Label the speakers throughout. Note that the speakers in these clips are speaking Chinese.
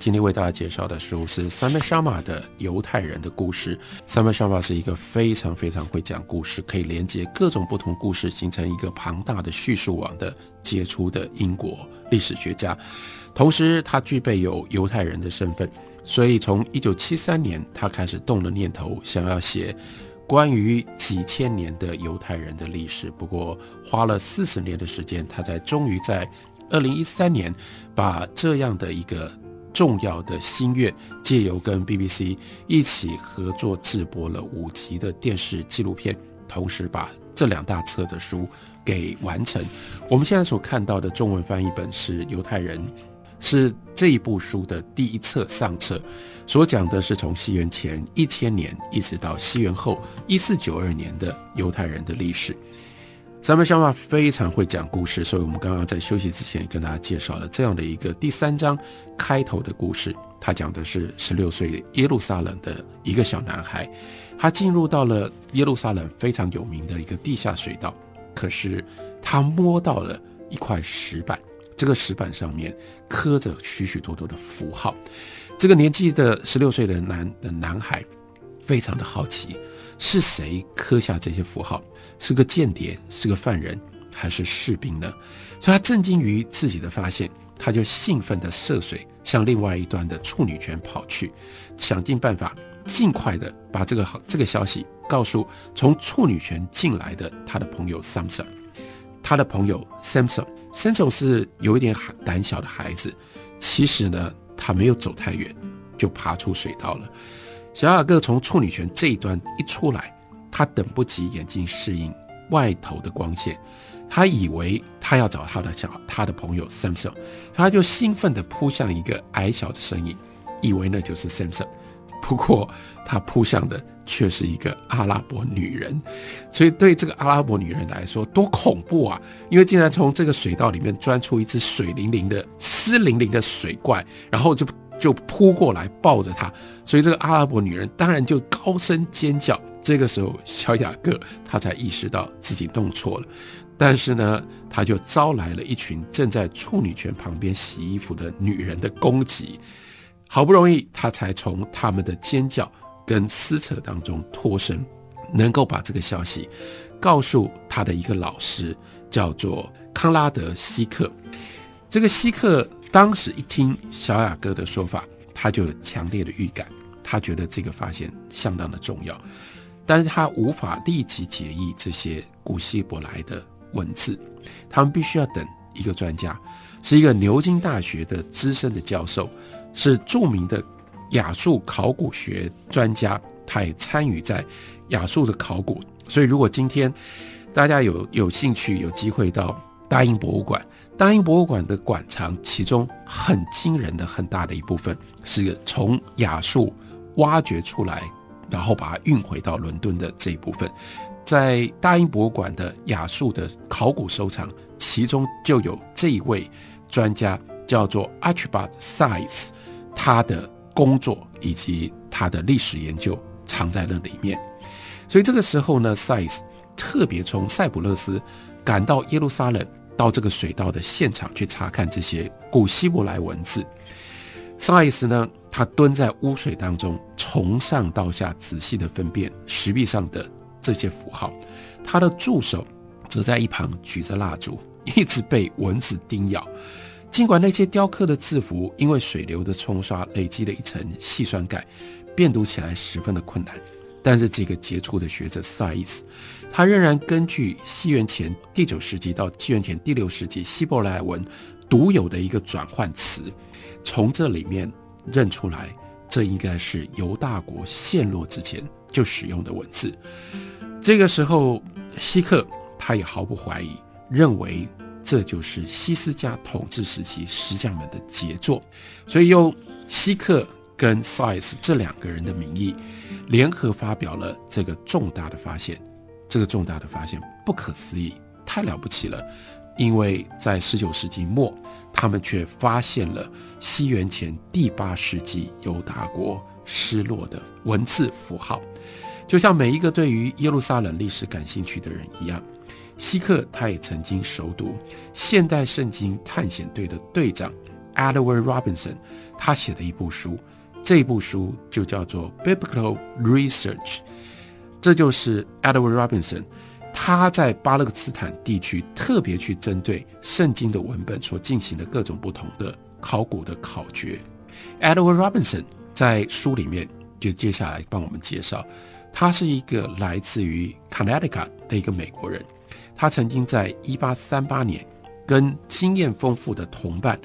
Speaker 1: 今天为大家介绍的书是 Simon Sharma 的《犹太人的故事》。Simon Sharma 是一个非常非常会讲故事，可以连接各种不同故事，形成一个庞大的叙述网的杰出的英国历史学家。同时，他具备有犹太人的身份，所以从1973年，他开始动了念头，想要写关于几千年的犹太人的历史。不过，花了四十年的时间，他才终于在2013年把这样的一个。重要的心愿，借由跟 BBC 一起合作制播了五集的电视纪录片，同时把这两大册的书给完成。我们现在所看到的中文翻译本是《犹太人》，是这一部书的第一册上册，所讲的是从西元前一千年一直到西元后一四九二年的犹太人的历史。三本相法非常会讲故事，所以我们刚刚在休息之前跟大家介绍了这样的一个第三章开头的故事。他讲的是十六岁耶路撒冷的一个小男孩，他进入到了耶路撒冷非常有名的一个地下水道，可是他摸到了一块石板，这个石板上面刻着许许多多的符号。这个年纪的十六岁的男的男孩非常的好奇。是谁刻下这些符号？是个间谍，是个犯人，还是士兵呢？所以他震惊于自己的发现，他就兴奋地涉水向另外一端的处女泉跑去，想尽办法尽快的把这个这个消息告诉从处女泉进来的他的朋友 Samson。他的朋友 Samson，Samson 是有一点胆小的孩子，其实呢，他没有走太远，就爬出水道了。小雅各从处女泉这一端一出来，他等不及眼睛适应外头的光线，他以为他要找他的小他的朋友 Samson，他就兴奋地扑向一个矮小的身影，以为那就是 Samson，不过他扑向的却是一个阿拉伯女人，所以对这个阿拉伯女人来说多恐怖啊！因为竟然从这个水道里面钻出一只水灵灵的湿淋淋的水怪，然后就。就扑过来抱着他，所以这个阿拉伯女人当然就高声尖叫。这个时候，小雅各他才意识到自己弄错了，但是呢，他就招来了一群正在处女泉旁边洗衣服的女人的攻击。好不容易，他才从他们的尖叫跟撕扯当中脱身，能够把这个消息告诉他的一个老师，叫做康拉德·希克。这个希克。当时一听小雅哥的说法，他就有强烈的预感，他觉得这个发现相当的重要，但是他无法立即解译这些古希伯来的文字，他们必须要等一个专家，是一个牛津大学的资深的教授，是著名的亚述考古学专家，他也参与在亚述的考古，所以如果今天大家有有兴趣有机会到大英博物馆。大英博物馆的馆藏，其中很惊人的很大的一部分是从亚述挖掘出来，然后把它运回到伦敦的这一部分，在大英博物馆的亚述的考古收藏，其中就有这一位专家叫做 Archibald Size，他的工作以及他的历史研究藏在那里面。所以这个时候呢，Size 特别从塞浦路斯赶到耶路撒冷。到这个水道的现场去查看这些古希伯来文字。萨伊斯呢，他蹲在污水当中，从上到下仔细的分辨石壁上的这些符号。他的助手则在一旁举着蜡烛，一直被蚊子叮咬。尽管那些雕刻的字符因为水流的冲刷累积了一层细酸钙，辨读起来十分的困难。但是这个杰出的学者萨伊斯，他仍然根据西元前第九世纪到西元前第六世纪希伯来文独有的一个转换词，从这里面认出来，这应该是犹大国陷落之前就使用的文字。这个时候，希克他也毫不怀疑，认为这就是西斯家统治时期石匠们的杰作，所以用希克跟萨伊斯这两个人的名义。联合发表了这个重大的发现，这个重大的发现不可思议，太了不起了，因为在十九世纪末，他们却发现了西元前第八世纪犹大国失落的文字符号。就像每一个对于耶路撒冷历史感兴趣的人一样，希克他也曾经熟读现代圣经探险队的队长 Edward Robinson 他写的一部书，这部书就叫做《Biblical Research》，这就是 Edward Robinson 他在巴勒斯坦地区特别去针对圣经的文本所进行的各种不同的考古的考掘。Edward Robinson 在书里面就接下来帮我们介绍。他是一个来自于 Connecticut 的一个美国人，他曾经在1838年跟经验丰富的同伴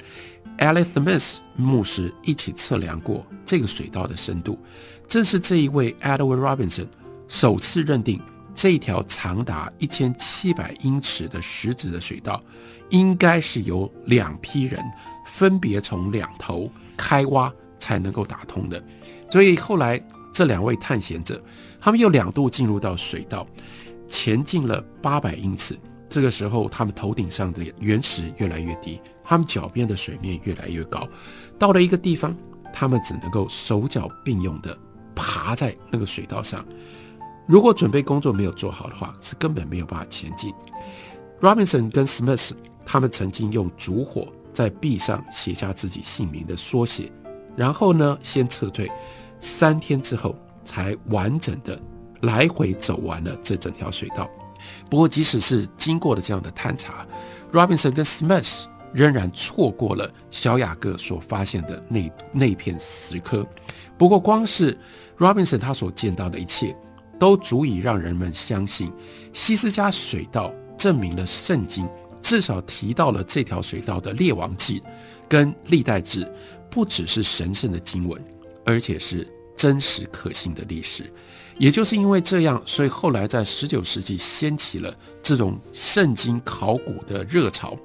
Speaker 1: Alice Smith 牧师一起测量过这个水道的深度。正是这一位 Edward Robinson 首次认定这条长达1700英尺的石子的水道，应该是由两批人分别从两头开挖才能够打通的。所以后来这两位探险者。他们又两度进入到水道，前进了八百英尺。这个时候，他们头顶上的原石越来越低，他们脚边的水面越来越高。到了一个地方，他们只能够手脚并用的爬在那个水道上。如果准备工作没有做好的话，是根本没有办法前进。Robinson 跟 Smith 他们曾经用烛火在壁上写下自己姓名的缩写，然后呢，先撤退。三天之后。才完整的来回走完了这整条水道。不过，即使是经过了这样的探查，Robinson 跟 Smith 仍然错过了小雅各所发现的那那片石刻。不过，光是 Robinson 他所见到的一切，都足以让人们相信，西斯加水道证明了圣经至少提到了这条水道的列王记跟历代志，不只是神圣的经文，而且是。真实可信的历史，也就是因为这样，所以后来在十九世纪掀起了这种圣经考古的热潮，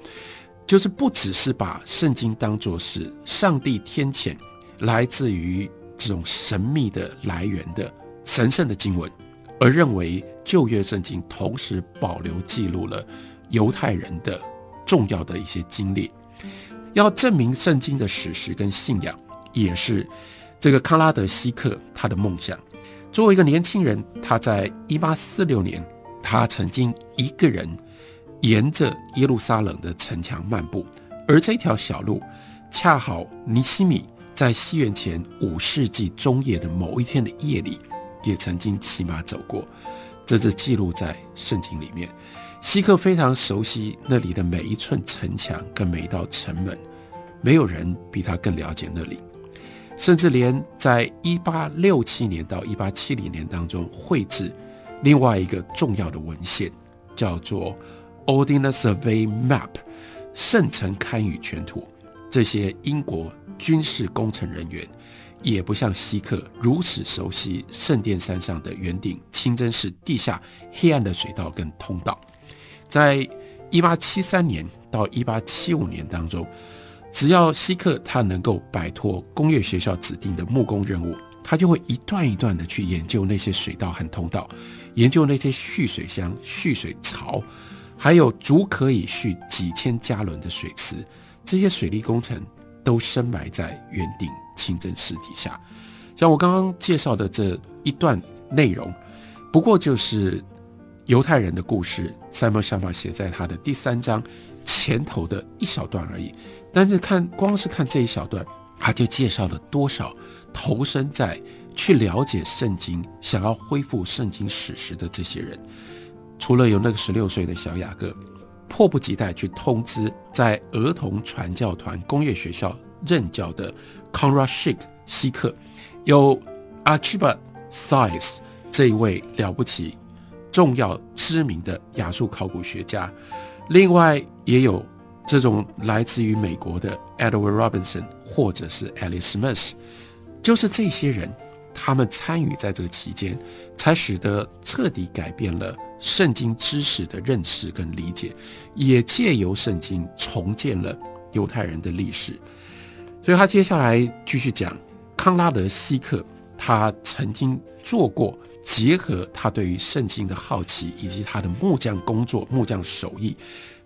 Speaker 1: 就是不只是把圣经当作是上帝天谴来自于这种神秘的来源的神圣的经文，而认为旧约圣经同时保留记录了犹太人的重要的一些经历，要证明圣经的史实跟信仰，也是。这个康拉德希克他的梦想，作为一个年轻人，他在一八四六年，他曾经一个人沿着耶路撒冷的城墙漫步，而这条小路恰好尼西米在西元前五世纪中叶的某一天的夜里，也曾经骑马走过，这是记录在圣经里面。希克非常熟悉那里的每一寸城墙跟每一道城门，没有人比他更了解那里。甚至连在一八六七年到一八七零年当中绘制另外一个重要的文献，叫做《Ordnance Survey Map》圣城堪舆全图。这些英国军事工程人员也不像希克如此熟悉圣殿山上的圆顶清真寺地下黑暗的水道跟通道。在一八七三年到一八七五年当中。只要希克他能够摆脱工业学校指定的木工任务，他就会一段一段的去研究那些水道和通道，研究那些蓄水箱、蓄水槽，还有足可以蓄几千加仑的水池。这些水利工程都深埋在圆顶清真寺底下。像我刚刚介绍的这一段内容，不过就是犹太人的故事。塞缪想法写在他的第三章前头的一小段而已。但是看，光是看这一小段，他就介绍了多少投身在去了解圣经、想要恢复圣经史实的这些人。除了有那个十六岁的小雅各，迫不及待去通知在儿童传教团工业学校任教的 Conrad Schick 希克，有 Archibald Size 这一位了不起、重要、知名的亚述考古学家，另外也有。这种来自于美国的 Edward Robinson 或者是 Alice Smith，就是这些人，他们参与在这个期间，才使得彻底改变了圣经知识的认识跟理解，也借由圣经重建了犹太人的历史。所以他接下来继续讲康拉德希克，他曾经做过结合他对于圣经的好奇，以及他的木匠工作、木匠手艺，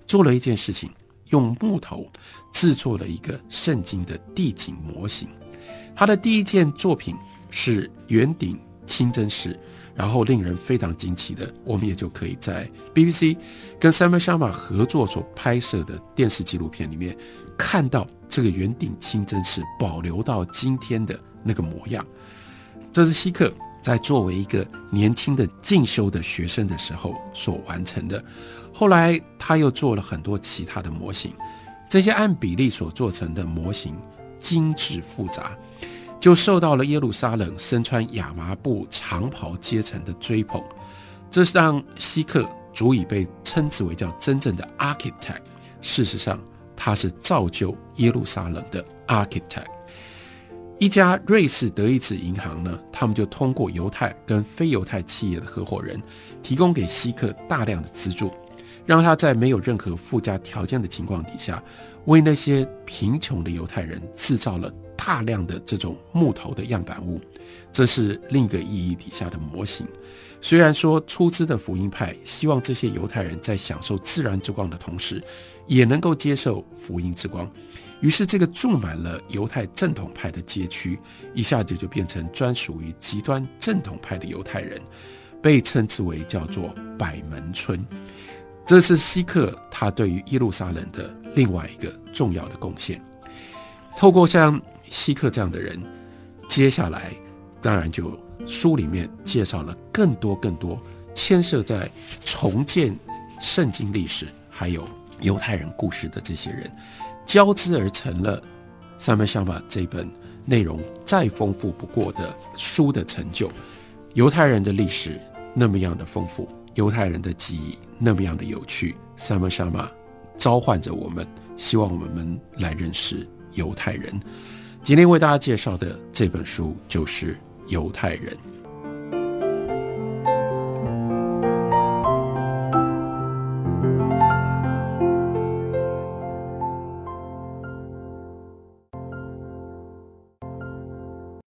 Speaker 1: 做了一件事情，用木头制作了一个圣经的地景模型。他的第一件作品是圆顶清真寺，然后令人非常惊奇的，我们也就可以在 BBC 跟 Samuel Sharma 合作所拍摄的电视纪录片里面看到这个圆顶清真寺保留到今天的那个模样。这是希克在作为一个年轻的进修的学生的时候所完成的。后来他又做了很多其他的模型，这些按比例所做成的模型精致复杂。就受到了耶路撒冷身穿亚麻布长袍阶层的追捧，这是让希克足以被称之为叫真正的 architect。事实上，他是造就耶路撒冷的 architect。一家瑞士德意志银行呢，他们就通过犹太跟非犹太企业的合伙人，提供给希克大量的资助，让他在没有任何附加条件的情况底下，为那些贫穷的犹太人制造了。大量的这种木头的样板物，这是另一个意义底下的模型。虽然说出资的福音派希望这些犹太人在享受自然之光的同时，也能够接受福音之光，于是这个住满了犹太正统派的街区，一下子就变成专属于极端正统派的犹太人，被称之为叫做百门村。这是希克他对于耶路撒冷的另外一个重要的贡献。透过像希克这样的人，接下来当然就书里面介绍了更多更多牵涉在重建圣经历史还有犹太人故事的这些人，交织而成了《三门相法》这本内容再丰富不过的书的成就。犹太人的历史那么样的丰富，犹太人的记忆那么样的有趣，《三门相法》召唤着我们，希望我们来认识犹太人。今天为大家介绍的这本书就是《犹太人》。